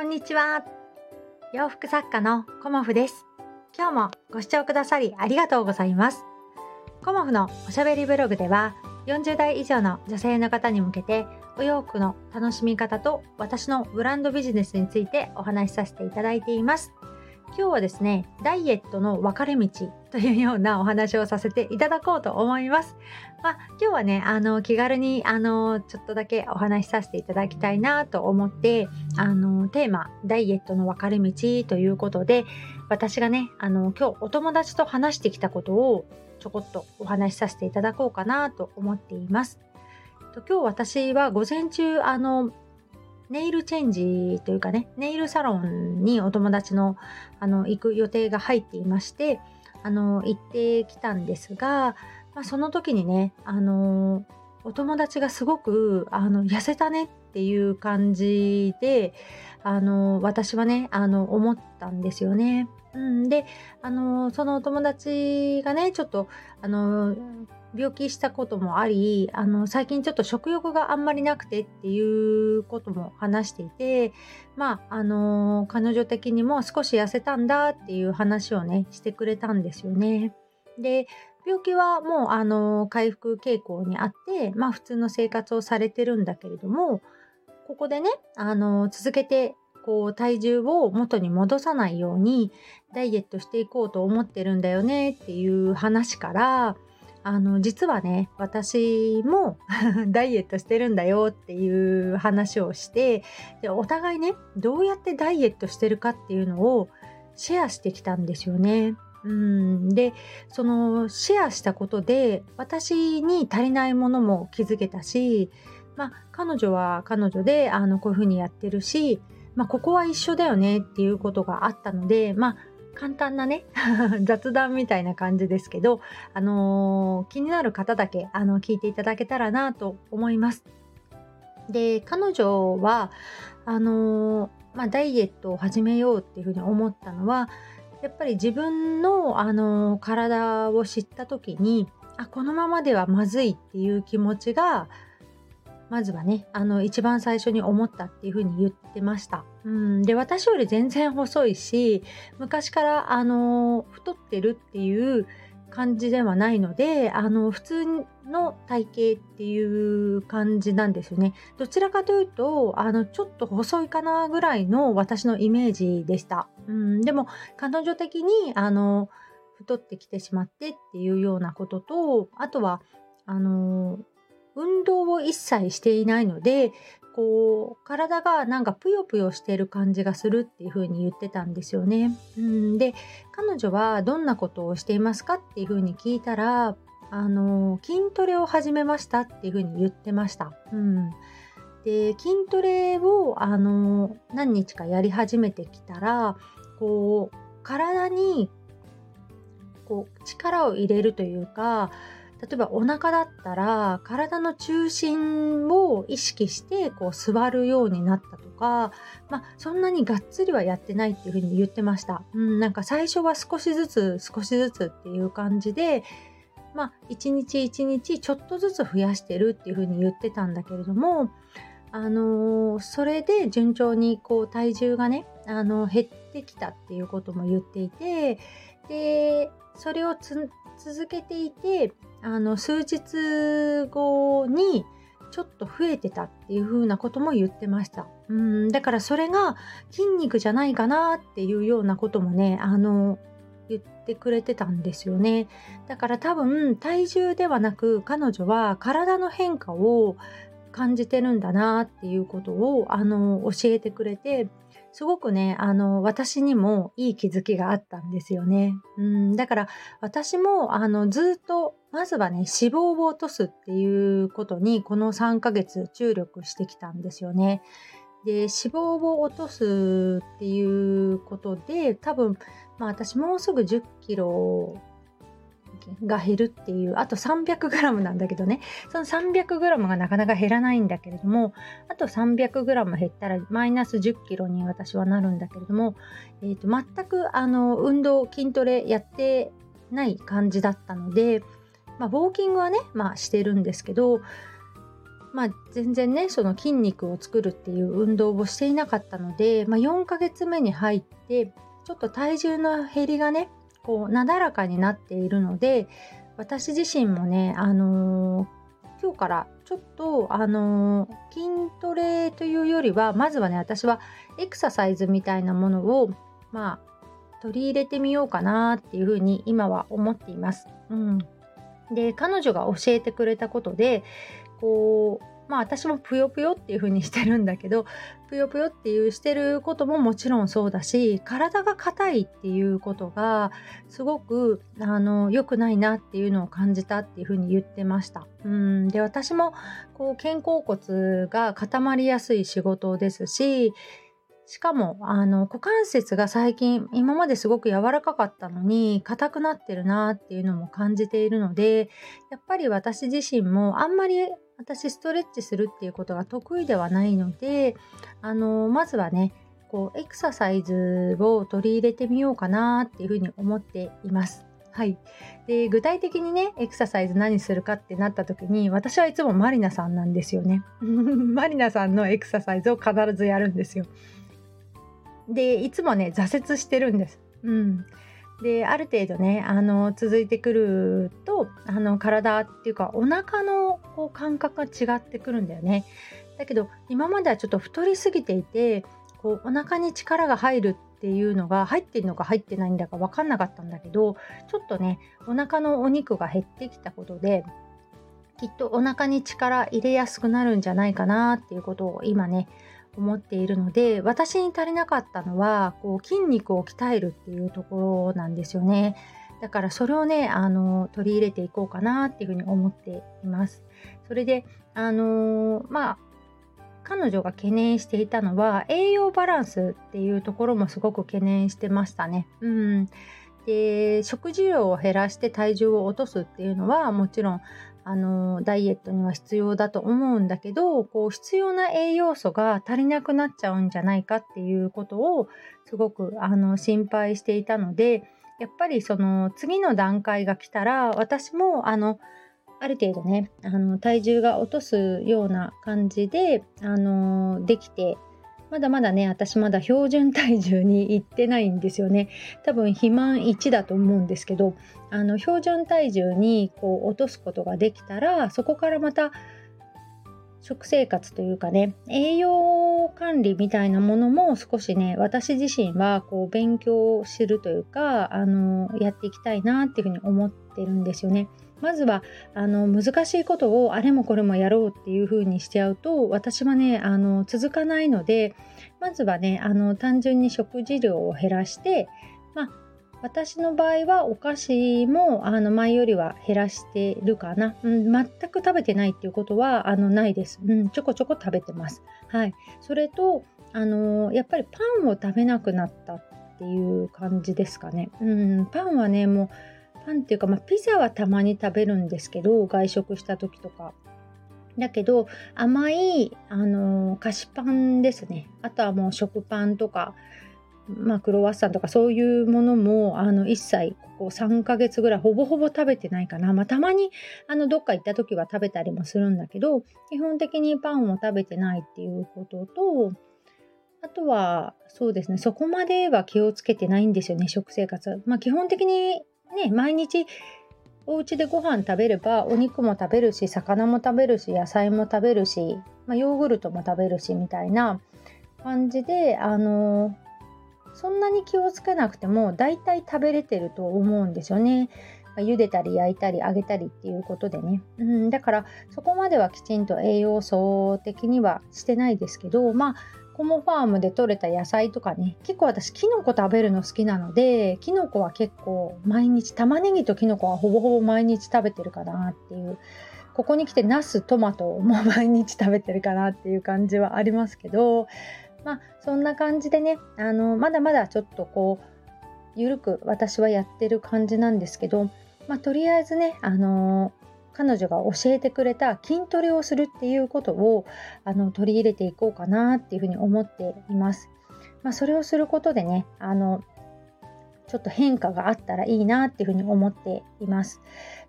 こんにちは。洋服作家のコモフです。今日もご視聴くださりありがとうございます。コモフのおしゃべりブログでは40代以上の女性の方に向けてお洋服の楽しみ方と私のブランドビジネスについてお話しさせていただいています。今日はですね、ダイエットの分かれ道というようなお話をさせていただこうと思います。まあ、今日はね、あの、気軽に、あの、ちょっとだけお話しさせていただきたいなと思って、あの、テーマ、ダイエットの分かれ道ということで、私がね、あの、今日お友達と話してきたことをちょこっとお話しさせていただこうかなと思っています。今日私は午前中、あの、ネイルチェンジというかね、ネイルサロンにお友達のあの行く予定が入っていまして、あの行ってきたんですが、まあ、その時にね、あのお友達がすごくあの痩せたねっていう感じで、あの私はねあの思ったんですよね。うん、であのそのお友達がねちょっとあの病気したこともありあの最近ちょっと食欲があんまりなくてっていうことも話していてまああの彼女的にも少し痩せたんだっていう話をねしてくれたんですよね。で病気はもうあの回復傾向にあってまあ普通の生活をされてるんだけれどもここでねあの続けてこう体重を元に戻さないようにダイエットしていこうと思ってるんだよねっていう話からあの実はね私も ダイエットしてるんだよっていう話をしてでお互いねどうやってダイエットしてるかっていうのをシェアしてきたんですよね。うんでそのシェアしたことで私に足りないものも気づけたし、まあ、彼女は彼女であのこういうふうにやってるし、まあ、ここは一緒だよねっていうことがあったので、まあ、簡単なね 雑談みたいな感じですけど、あのー、気になる方だけあの聞いていただけたらなと思います。で彼女はあのー、まあ、ダイエットを始めようっていうふうに思ったのはやっぱり自分の、あのー、体を知った時にあこのままではまずいっていう気持ちがまずはね、あの、一番最初に思ったっていうふうに言ってました。うん、で、私より全然細いし、昔から、あの、太ってるっていう感じではないので、あの、普通の体型っていう感じなんですよね。どちらかというと、あの、ちょっと細いかなぐらいの私のイメージでした。うん、でも、彼女的に、あの、太ってきてしまってっていうようなことと、あとは、あの運動を一切していないのでこう体がなんかぷよぷよしている感じがするっていう風に言ってたんですよね。うんで彼女はどんなことをしていますかっていう風に聞いたらあの筋トレを始めましたっていう風に言ってました。うんで筋トレをあの何日かやり始めてきたらこう体にこう力を入れるというか例えばお腹だったら体の中心を意識してこう座るようになったとか、まあ、そんなにがっつりはやってないっていうふうに言ってました。うん、なんか最初は少しずつ少しずつっていう感じで、まあ、一日一日ちょっとずつ増やしてるっていうふうに言ってたんだけれども、あのー、それで順調にこう体重がね、あの減ってきたっていうことも言っていてでそれを続けていてあの数日後にちょっと増えてたっていう風なことも言ってました。うんだからそれが筋肉じゃないかなっていうようなこともねあの言ってくれてたんですよね。だから多分体重ではなく彼女は体の変化を感じてるんだなっていうことをあの教えてくれてすごくねあの私にもいい気づきがあったんですよね。うんだから私もあのずっとまずはね脂肪を落とすっていうことにこの3ヶ月注力してきたんですよね。で脂肪を落とすっていうことで多分まあ私もうすぐ10キロが減るっていうあと 300g なんだけどね。その 300g がなかなか減らないんだけれどもあと 300g 減ったらマイナス 10kg に私はなるんだけれども、えーと、全くあの運動筋トレやってない感じだったので、まあ、ウォーキングはね、まあ、してるんですけどまあ、全然ねその筋肉を作るっていう運動をしていなかったので、まあ、4ヶ月目に入ってちょっと体重の減りがねこうなだらかになっているので私自身もね、あのー、今日からちょっと、あのー、筋トレというよりはまずはね私はエクササイズみたいなものをまあ取り入れてみようかなっていうふうに今は思っています。うん、で彼女が教えてくれたことでこうまあ私もぷよぷよっていう風にしてるんだけど ぷよぷよっていうしてることももちろんそうだし体が硬いっていうことがすごくあの良くないなっていうのを感じたっていう風に言ってました。うんで私もこう肩甲骨が固まりやすい仕事ですししかもあの股関節が最近今まですごく柔らかかったのに硬くなってるなっていうのも感じているのでやっぱり私自身もあんまり私ストレッチするっていうことが得意ではないのであのまずはねこうエクササイズを取り入れてみようかなっていうふうに思っています。はい、で具体的にねエクササイズ何するかってなった時に私はいつもマリナさんなんですよね。マリナさんのエクササイズを必ずやるんですよ。でいつもね挫折してるんです。うん、である程度ねあの続いてくるとあの体っていうかお腹のこう感覚が違ってくるんだよね。だけど今まではちょっと太りすぎていてこうお腹に力が入るっていうのが入ってるのか入ってないんだか分かんなかったんだけどちょっとねお腹のお肉が減ってきたことできっとお腹に力入れやすくなるんじゃないかなっていうことを今ね思っているので私に足りなかったのはこう筋肉を鍛えるっていうところなんですよね。だからそれをねあの取り入れていこうかなっていうふうに思っています。それであのまあ彼女が懸念していたのは栄養バランスっていうところもすごく懸念してましたね。うん、で食事量を減らして体重を落とすっていうのはもちろんあのダイエットには必要だと思うんだけどこう必要な栄養素が足りなくなっちゃうんじゃないかっていうことをすごくあの心配していたのでやっぱりその次の段階が来たら私もあのある程度ねあの体重が落とすような感じであのできてまだまだね、私まだ標準体重に行ってないんですよね。多分肥満1だと思うんですけど、あの標準体重にこう落とすことができたら、そこからまた食生活というかね、栄養管理みたいなものも少しね、私自身はこう勉強するというか、あの、やっていきたいなっていうふうに思ってるんですよね。まずはあの難しいことをあれもこれもやろうっていう風にしちゃうと私はねあの続かないのでまずはねあの単純に食事量を減らしてまあ私の場合はお菓子もあの前よりは減らしてるかな、うん、全く食べてないっていうことはあのないです、うん、ちょこちょこ食べてます。はい。それとあのやっぱりパンを食べなくなったっていう感じですかね、うん、パンはねもうパンっていうか、まあ、ピザはたまに食べるんですけど外食した時とか。だけど甘いあの菓子パンですね。あとはもう食パンとかまあ、クロワッサンとかそういうものもあの一切ここ3ヶ月ぐらいほぼほぼ食べてないかな、まあ、たまにあのどっか行った時は食べたりもするんだけど基本的にパンを食べてないっていうこととあとはそうですねそこまでは気をつけてないんですよね食生活。まあ、基本的にね、毎日お家でご飯食べればお肉も食べるし魚も食べるし野菜も食べるし、まあ、ヨーグルトも食べるしみたいな感じであのそんなに気をつけなくても大体食べれてると思うんですよね。まあ、茹でたり焼いたり揚げたりっていうことでね、うん、だからそこまではきちんと栄養素的にはしてないですけどまあコモファームで採れた野菜とかね結構私キノコ食べるの好きなのでキノコは結構毎日玉ねぎとキノコはほぼほぼ毎日食べてるかなっていうここに来てナストマトも毎日食べてるかなっていう感じはありますけどまあそんな感じでねあのまだまだちょっとこうゆるく私はやってる感じなんですけどまあとりあえずねあの彼女が教えてくれた筋トレをするっていうことをあの取り入れていこうかなっていうふうに思っています。まあ、それをすることでねあのちょっと変化があったらいいなっていうふうに思っています。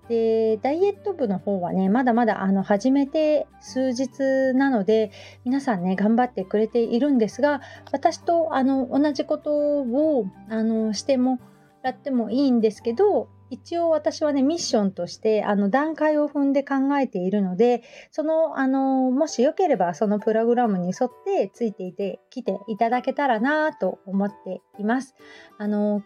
でダイエット部の方はねまだまだあの始めて数日なので皆さんね頑張ってくれているんですが私とあの同じことをあのしてもらってもいいんですけど一応私はねミッションとしてあの段階を踏んで考えているのでそのあのもしよければそのプログラムに沿ってついていて来ていただけたらなと思っています。あの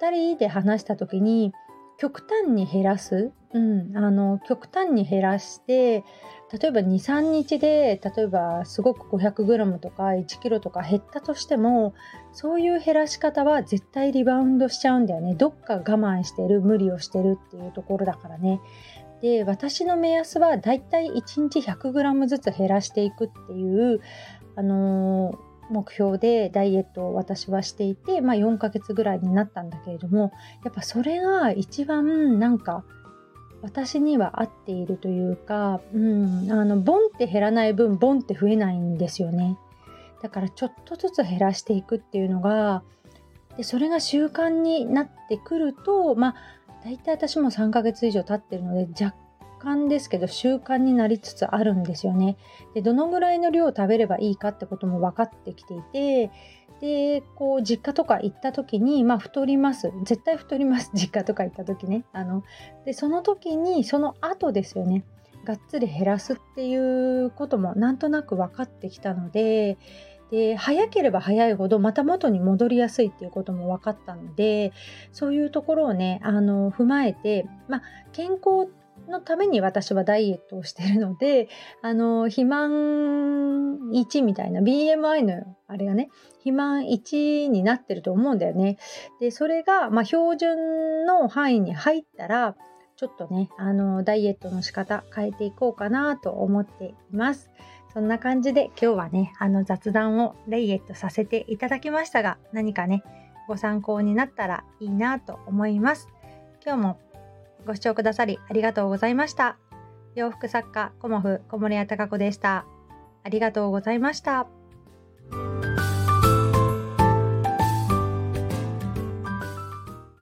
2人で話した時に極端に減らす、うん、あの極端に減らして例えば23日で例えばすごく 500g とか 1kg とか減ったとしてもそういう減らし方は絶対リバウンドしちゃうんだよね。どっか我慢してる無理をしてるっていうところだからね。で私の目安はだいたい1日 100g ずつ減らしていくっていうあのー目標でダイエットを私はしていて、まあ、4ヶ月ぐらいになったんだけれどもやっぱそれが一番なんか私には合っているというか、うん、あのボンって減らない分ボンって増えないんですよねだからちょっとずつ減らしていくっていうのがでそれが習慣になってくるとまあ大体私も3ヶ月以上経ってるので若干ですけど習慣になりつつあるんですよね。でどのぐらいの量を食べればいいかってことも分かってきていてでこう実家とか行った時にまあ太ります。絶対太ります。実家とか行った時ね。あのでその時にその後ですよね。がっつり減らすっていうこともなんとなく分かってきたのでで早ければ早いほどまた元に戻りやすいっていうことも分かったのでそういうところをねあの踏まえて、まあ、健康のために私はダイエットをしているので、あの、肥満1みたいな BMI のあれがね、肥満1になってると思うんだよね。で、それが、まあ、標準の範囲に入ったら、ちょっとね、あの、ダイエットの仕方変えていこうかなと思っています。そんな感じで今日はね、あの雑談をレイエットさせていただきましたが、何かね、ご参考になったらいいなと思います。今日もご視聴くださりありがとうございました。洋服作家コモフ小森屋隆子でした。ありがとうございました。